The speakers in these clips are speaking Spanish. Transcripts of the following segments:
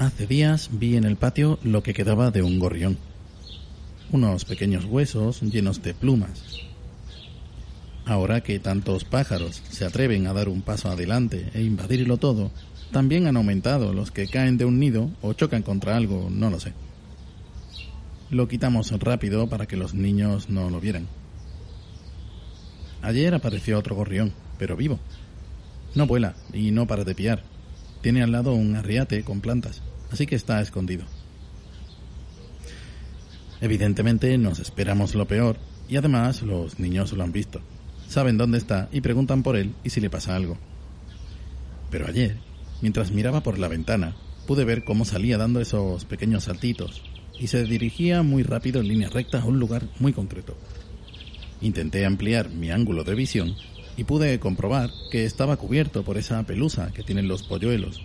Hace días vi en el patio lo que quedaba de un gorrión. Unos pequeños huesos llenos de plumas. Ahora que tantos pájaros se atreven a dar un paso adelante e invadirlo todo, también han aumentado los que caen de un nido o chocan contra algo, no lo sé. Lo quitamos rápido para que los niños no lo vieran. Ayer apareció otro gorrión, pero vivo. No vuela y no para de piar. Tiene al lado un arriate con plantas así que está escondido. Evidentemente nos esperamos lo peor y además los niños lo han visto. Saben dónde está y preguntan por él y si le pasa algo. Pero ayer, mientras miraba por la ventana, pude ver cómo salía dando esos pequeños saltitos y se dirigía muy rápido en línea recta a un lugar muy concreto. Intenté ampliar mi ángulo de visión y pude comprobar que estaba cubierto por esa pelusa que tienen los polluelos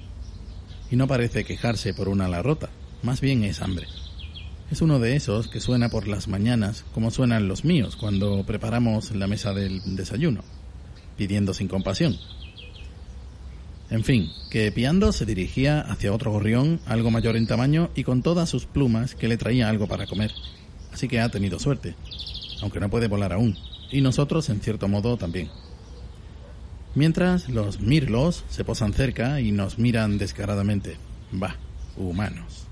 y no parece quejarse por una ala rota, más bien es hambre. Es uno de esos que suena por las mañanas como suenan los míos cuando preparamos la mesa del desayuno, pidiendo sin compasión. En fin, que Piando se dirigía hacia otro gorrión algo mayor en tamaño y con todas sus plumas que le traía algo para comer. Así que ha tenido suerte, aunque no puede volar aún, y nosotros en cierto modo también. Mientras los mirlos se posan cerca y nos miran descaradamente. Va, humanos.